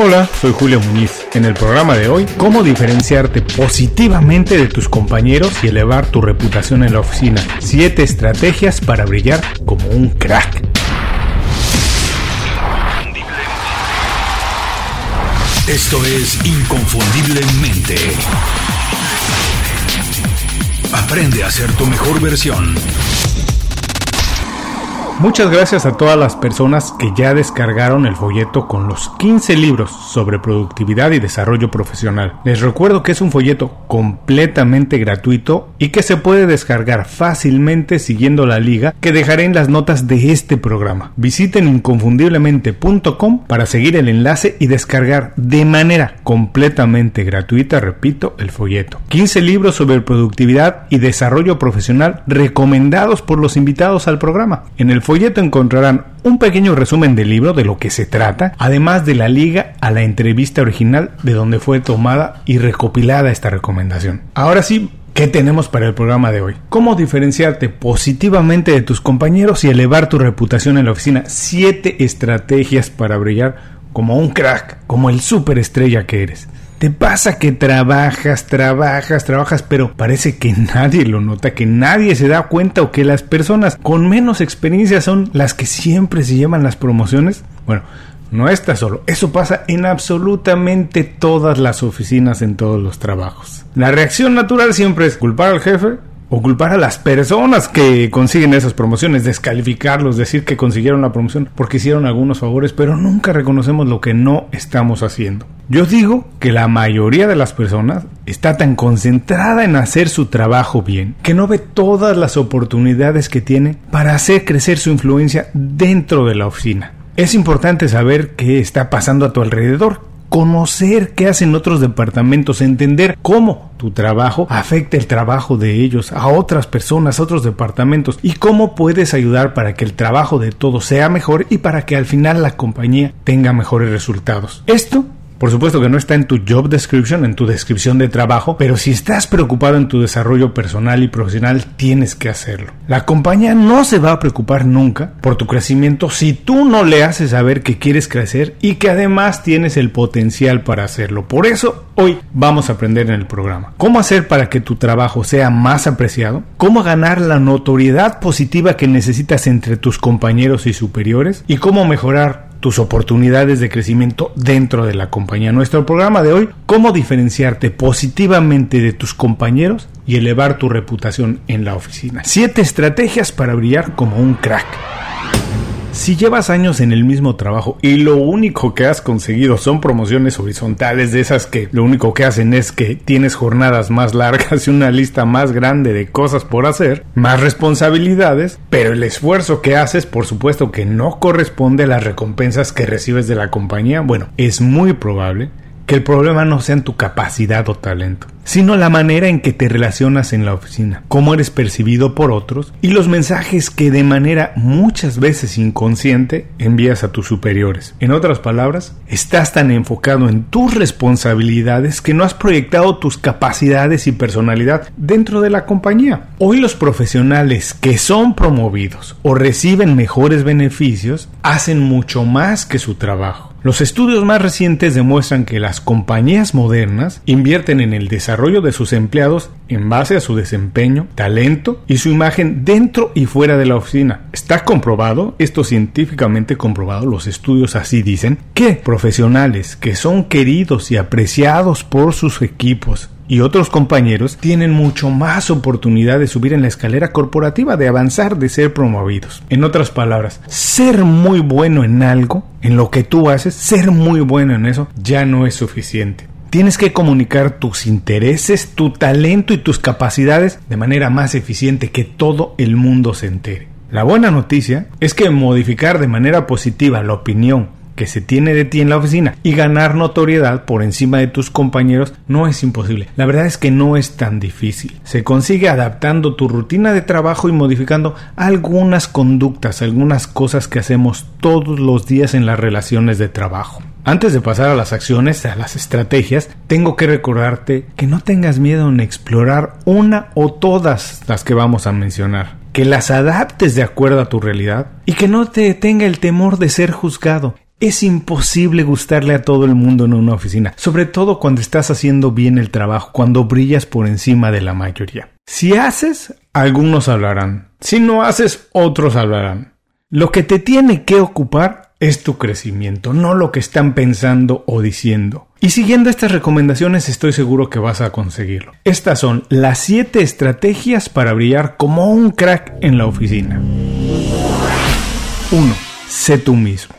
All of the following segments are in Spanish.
Hola, soy Julio Muñiz. En el programa de hoy, cómo diferenciarte positivamente de tus compañeros y elevar tu reputación en la oficina. 7 estrategias para brillar como un crack. Esto es Inconfundiblemente. Aprende a ser tu mejor versión. Muchas gracias a todas las personas que ya descargaron el folleto con los 15 libros sobre productividad y desarrollo profesional. Les recuerdo que es un folleto completamente gratuito y que se puede descargar fácilmente siguiendo la liga que dejaré en las notas de este programa. Visiten inconfundiblemente.com para seguir el enlace y descargar de manera completamente gratuita, repito, el folleto. 15 libros sobre productividad y desarrollo profesional recomendados por los invitados al programa. En el folleto encontrarán un pequeño resumen del libro de lo que se trata, además de la liga a la entrevista original de donde fue tomada y recopilada esta recomendación. Ahora sí, ¿Qué tenemos para el programa de hoy? ¿Cómo diferenciarte positivamente de tus compañeros y elevar tu reputación en la oficina? Siete estrategias para brillar como un crack, como el superestrella que eres. Te pasa que trabajas, trabajas, trabajas, pero parece que nadie lo nota, que nadie se da cuenta o que las personas con menos experiencia son las que siempre se llevan las promociones. Bueno, no está solo, eso pasa en absolutamente todas las oficinas, en todos los trabajos. La reacción natural siempre es culpar al jefe, o culpar a las personas que consiguen esas promociones, descalificarlos, decir que consiguieron la promoción porque hicieron algunos favores, pero nunca reconocemos lo que no estamos haciendo. Yo digo que la mayoría de las personas está tan concentrada en hacer su trabajo bien que no ve todas las oportunidades que tiene para hacer crecer su influencia dentro de la oficina. Es importante saber qué está pasando a tu alrededor, conocer qué hacen otros departamentos, entender cómo tu trabajo afecta el trabajo de ellos a otras personas, a otros departamentos y cómo puedes ayudar para que el trabajo de todos sea mejor y para que al final la compañía tenga mejores resultados. Esto por supuesto que no está en tu job description, en tu descripción de trabajo, pero si estás preocupado en tu desarrollo personal y profesional, tienes que hacerlo. La compañía no se va a preocupar nunca por tu crecimiento si tú no le haces saber que quieres crecer y que además tienes el potencial para hacerlo. Por eso, hoy vamos a aprender en el programa cómo hacer para que tu trabajo sea más apreciado, cómo ganar la notoriedad positiva que necesitas entre tus compañeros y superiores y cómo mejorar tus oportunidades de crecimiento dentro de la compañía. Nuestro programa de hoy, cómo diferenciarte positivamente de tus compañeros y elevar tu reputación en la oficina. Siete estrategias para brillar como un crack. Si llevas años en el mismo trabajo y lo único que has conseguido son promociones horizontales de esas que lo único que hacen es que tienes jornadas más largas y una lista más grande de cosas por hacer, más responsabilidades, pero el esfuerzo que haces por supuesto que no corresponde a las recompensas que recibes de la compañía, bueno, es muy probable que el problema no sea en tu capacidad o talento, sino la manera en que te relacionas en la oficina, cómo eres percibido por otros y los mensajes que de manera muchas veces inconsciente envías a tus superiores. En otras palabras, estás tan enfocado en tus responsabilidades que no has proyectado tus capacidades y personalidad dentro de la compañía. Hoy los profesionales que son promovidos o reciben mejores beneficios hacen mucho más que su trabajo los estudios más recientes demuestran que las compañías modernas invierten en el desarrollo de sus empleados en base a su desempeño, talento y su imagen dentro y fuera de la oficina. Está comprobado, esto científicamente comprobado, los estudios así dicen, que profesionales que son queridos y apreciados por sus equipos y otros compañeros tienen mucho más oportunidad de subir en la escalera corporativa, de avanzar, de ser promovidos. En otras palabras, ser muy bueno en algo, en lo que tú haces, ser muy bueno en eso, ya no es suficiente. Tienes que comunicar tus intereses, tu talento y tus capacidades de manera más eficiente que todo el mundo se entere. La buena noticia es que modificar de manera positiva la opinión que se tiene de ti en la oficina y ganar notoriedad por encima de tus compañeros no es imposible. La verdad es que no es tan difícil. Se consigue adaptando tu rutina de trabajo y modificando algunas conductas, algunas cosas que hacemos todos los días en las relaciones de trabajo. Antes de pasar a las acciones, a las estrategias, tengo que recordarte que no tengas miedo en explorar una o todas las que vamos a mencionar que las adaptes de acuerdo a tu realidad y que no te detenga el temor de ser juzgado. Es imposible gustarle a todo el mundo en una oficina, sobre todo cuando estás haciendo bien el trabajo, cuando brillas por encima de la mayoría. Si haces, algunos hablarán. Si no haces, otros hablarán. Lo que te tiene que ocupar es tu crecimiento, no lo que están pensando o diciendo. Y siguiendo estas recomendaciones estoy seguro que vas a conseguirlo. Estas son las 7 estrategias para brillar como un crack en la oficina. 1. Sé tú mismo.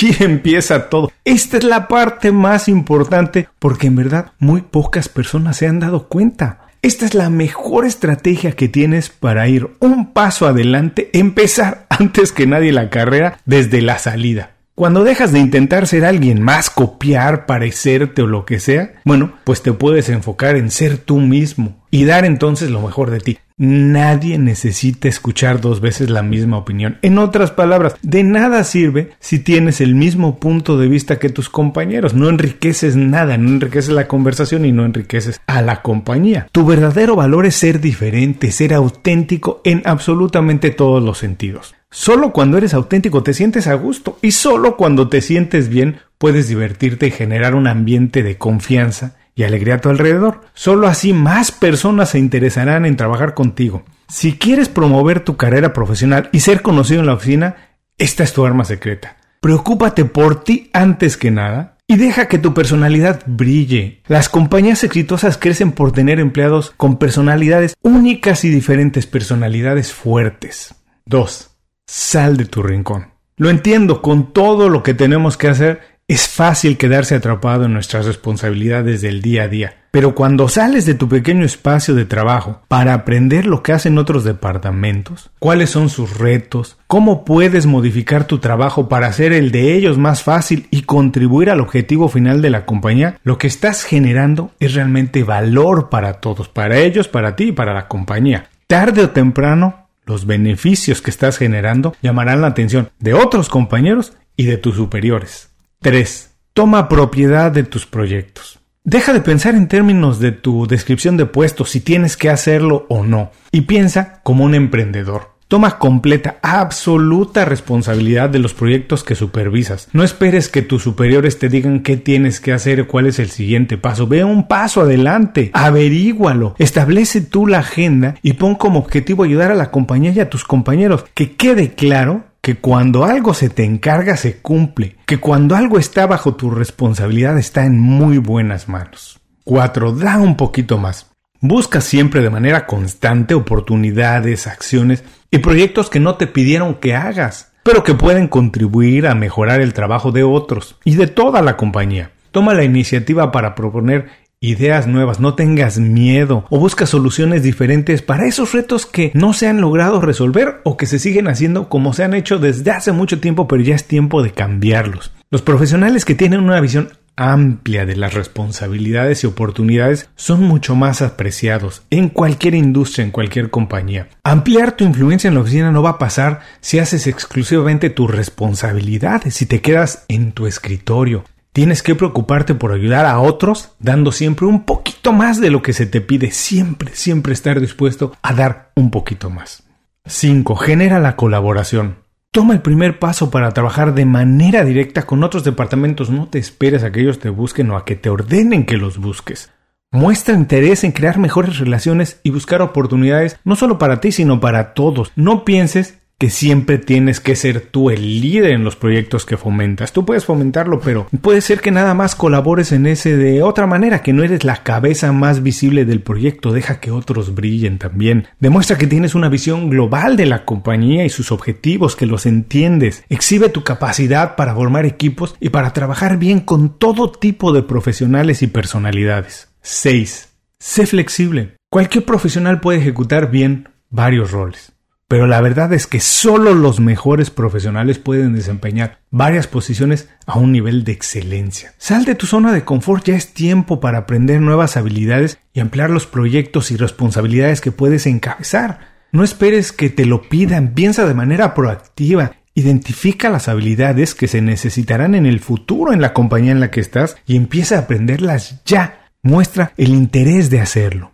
Aquí empieza todo. Esta es la parte más importante porque en verdad muy pocas personas se han dado cuenta. Esta es la mejor estrategia que tienes para ir un paso adelante, empezar antes que nadie la carrera desde la salida. Cuando dejas de intentar ser alguien más, copiar, parecerte o lo que sea, bueno, pues te puedes enfocar en ser tú mismo y dar entonces lo mejor de ti. Nadie necesita escuchar dos veces la misma opinión. En otras palabras, de nada sirve si tienes el mismo punto de vista que tus compañeros. No enriqueces nada, no enriqueces la conversación y no enriqueces a la compañía. Tu verdadero valor es ser diferente, ser auténtico en absolutamente todos los sentidos. Solo cuando eres auténtico te sientes a gusto y solo cuando te sientes bien puedes divertirte y generar un ambiente de confianza y alegría a tu alrededor. Solo así más personas se interesarán en trabajar contigo. Si quieres promover tu carrera profesional y ser conocido en la oficina, esta es tu arma secreta. Preocúpate por ti antes que nada y deja que tu personalidad brille. Las compañías exitosas crecen por tener empleados con personalidades únicas y diferentes personalidades fuertes. 2. Sal de tu rincón. Lo entiendo, con todo lo que tenemos que hacer, es fácil quedarse atrapado en nuestras responsabilidades del día a día. Pero cuando sales de tu pequeño espacio de trabajo para aprender lo que hacen otros departamentos, cuáles son sus retos, cómo puedes modificar tu trabajo para hacer el de ellos más fácil y contribuir al objetivo final de la compañía, lo que estás generando es realmente valor para todos, para ellos, para ti y para la compañía. Tarde o temprano los beneficios que estás generando llamarán la atención de otros compañeros y de tus superiores. 3. Toma propiedad de tus proyectos. Deja de pensar en términos de tu descripción de puesto, si tienes que hacerlo o no, y piensa como un emprendedor. Toma completa, absoluta responsabilidad de los proyectos que supervisas. No esperes que tus superiores te digan qué tienes que hacer cuál es el siguiente paso. Ve un paso adelante, averígualo, establece tú la agenda y pon como objetivo ayudar a la compañía y a tus compañeros. Que quede claro que cuando algo se te encarga se cumple, que cuando algo está bajo tu responsabilidad está en muy buenas manos. 4. Da un poquito más. Busca siempre de manera constante oportunidades, acciones y proyectos que no te pidieron que hagas, pero que pueden contribuir a mejorar el trabajo de otros y de toda la compañía. Toma la iniciativa para proponer ideas nuevas, no tengas miedo o busca soluciones diferentes para esos retos que no se han logrado resolver o que se siguen haciendo como se han hecho desde hace mucho tiempo, pero ya es tiempo de cambiarlos. Los profesionales que tienen una visión amplia de las responsabilidades y oportunidades son mucho más apreciados en cualquier industria, en cualquier compañía. Ampliar tu influencia en la oficina no va a pasar si haces exclusivamente tus responsabilidades, si te quedas en tu escritorio. Tienes que preocuparte por ayudar a otros, dando siempre un poquito más de lo que se te pide, siempre, siempre estar dispuesto a dar un poquito más. 5. Genera la colaboración. Toma el primer paso para trabajar de manera directa con otros departamentos. No te esperes a que ellos te busquen o a que te ordenen que los busques. Muestra interés en crear mejores relaciones y buscar oportunidades no solo para ti, sino para todos. No pienses que siempre tienes que ser tú el líder en los proyectos que fomentas. Tú puedes fomentarlo, pero puede ser que nada más colabores en ese de otra manera, que no eres la cabeza más visible del proyecto. Deja que otros brillen también. Demuestra que tienes una visión global de la compañía y sus objetivos, que los entiendes. Exhibe tu capacidad para formar equipos y para trabajar bien con todo tipo de profesionales y personalidades. 6. Sé flexible. Cualquier profesional puede ejecutar bien varios roles. Pero la verdad es que solo los mejores profesionales pueden desempeñar varias posiciones a un nivel de excelencia. Sal de tu zona de confort, ya es tiempo para aprender nuevas habilidades y ampliar los proyectos y responsabilidades que puedes encabezar. No esperes que te lo pidan, piensa de manera proactiva, identifica las habilidades que se necesitarán en el futuro en la compañía en la que estás y empieza a aprenderlas ya. Muestra el interés de hacerlo.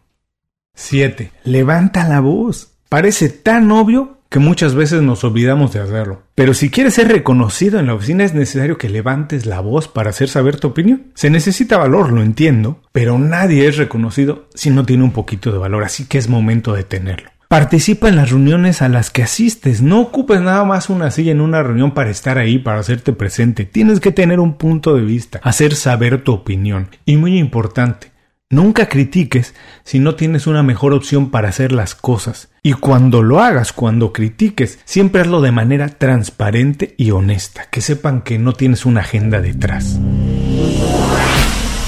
7. Levanta la voz. Parece tan obvio, que muchas veces nos olvidamos de hacerlo. Pero si quieres ser reconocido en la oficina es necesario que levantes la voz para hacer saber tu opinión. Se necesita valor, lo entiendo, pero nadie es reconocido si no tiene un poquito de valor, así que es momento de tenerlo. Participa en las reuniones a las que asistes. No ocupes nada más una silla en una reunión para estar ahí, para hacerte presente. Tienes que tener un punto de vista, hacer saber tu opinión. Y muy importante, Nunca critiques si no tienes una mejor opción para hacer las cosas. Y cuando lo hagas, cuando critiques, siempre hazlo de manera transparente y honesta, que sepan que no tienes una agenda detrás.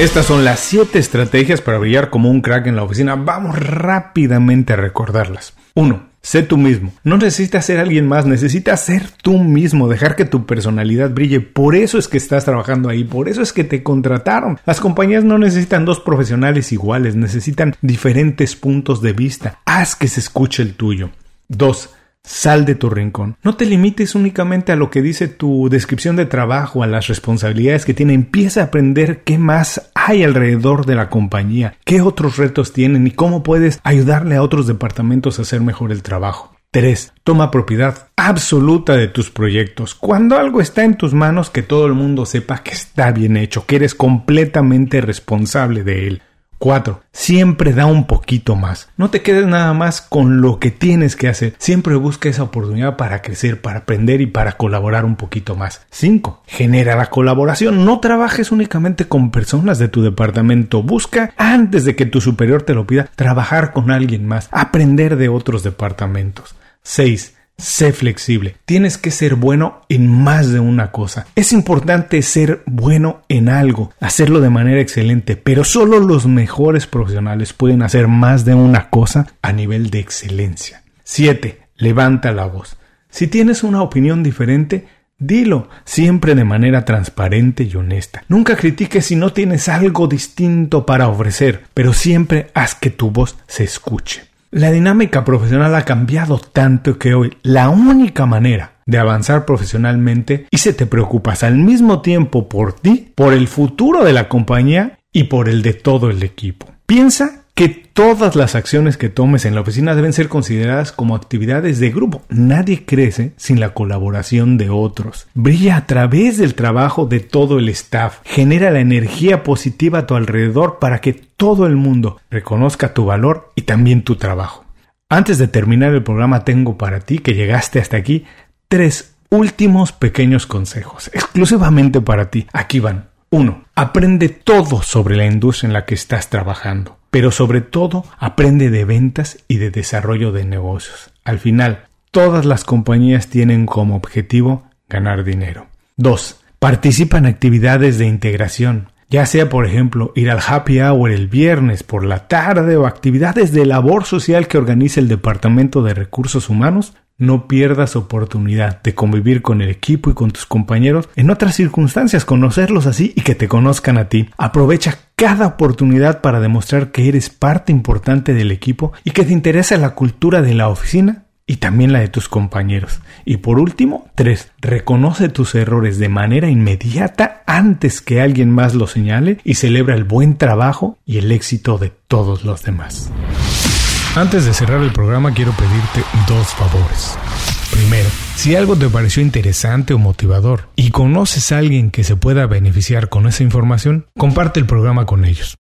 Estas son las 7 estrategias para brillar como un crack en la oficina. Vamos rápidamente a recordarlas. 1. Sé tú mismo. No necesitas ser alguien más, necesitas ser tú mismo, dejar que tu personalidad brille. Por eso es que estás trabajando ahí, por eso es que te contrataron. Las compañías no necesitan dos profesionales iguales, necesitan diferentes puntos de vista. Haz que se escuche el tuyo. 2. Sal de tu rincón. No te limites únicamente a lo que dice tu descripción de trabajo, a las responsabilidades que tiene. Empieza a aprender qué más hay alrededor de la compañía, qué otros retos tienen y cómo puedes ayudarle a otros departamentos a hacer mejor el trabajo. 3. Toma propiedad absoluta de tus proyectos. Cuando algo está en tus manos, que todo el mundo sepa que está bien hecho, que eres completamente responsable de él. 4. Siempre da un poquito más. No te quedes nada más con lo que tienes que hacer. Siempre busca esa oportunidad para crecer, para aprender y para colaborar un poquito más. 5. Genera la colaboración. No trabajes únicamente con personas de tu departamento. Busca, antes de que tu superior te lo pida, trabajar con alguien más. Aprender de otros departamentos. 6. Sé flexible. Tienes que ser bueno en más de una cosa. Es importante ser bueno en algo, hacerlo de manera excelente, pero solo los mejores profesionales pueden hacer más de una cosa a nivel de excelencia. 7. Levanta la voz. Si tienes una opinión diferente, Dilo, siempre de manera transparente y honesta. Nunca critiques si no tienes algo distinto para ofrecer, pero siempre haz que tu voz se escuche. La dinámica profesional ha cambiado tanto que hoy la única manera de avanzar profesionalmente y se te preocupas al mismo tiempo por ti, por el futuro de la compañía y por el de todo el equipo. Piensa todas las acciones que tomes en la oficina deben ser consideradas como actividades de grupo. Nadie crece sin la colaboración de otros. Brilla a través del trabajo de todo el staff. Genera la energía positiva a tu alrededor para que todo el mundo reconozca tu valor y también tu trabajo. Antes de terminar el programa tengo para ti que llegaste hasta aquí tres últimos pequeños consejos, exclusivamente para ti. Aquí van. 1. Aprende todo sobre la industria en la que estás trabajando pero sobre todo aprende de ventas y de desarrollo de negocios. Al final, todas las compañías tienen como objetivo ganar dinero. 2. Participa en actividades de integración, ya sea por ejemplo ir al happy hour el viernes por la tarde o actividades de labor social que organiza el Departamento de Recursos Humanos no pierdas oportunidad de convivir con el equipo y con tus compañeros en otras circunstancias, conocerlos así y que te conozcan a ti. Aprovecha cada oportunidad para demostrar que eres parte importante del equipo y que te interesa la cultura de la oficina y también la de tus compañeros. Y por último, tres, Reconoce tus errores de manera inmediata antes que alguien más lo señale y celebra el buen trabajo y el éxito de todos los demás. Antes de cerrar el programa quiero pedirte dos favores. Primero, si algo te pareció interesante o motivador y conoces a alguien que se pueda beneficiar con esa información, comparte el programa con ellos.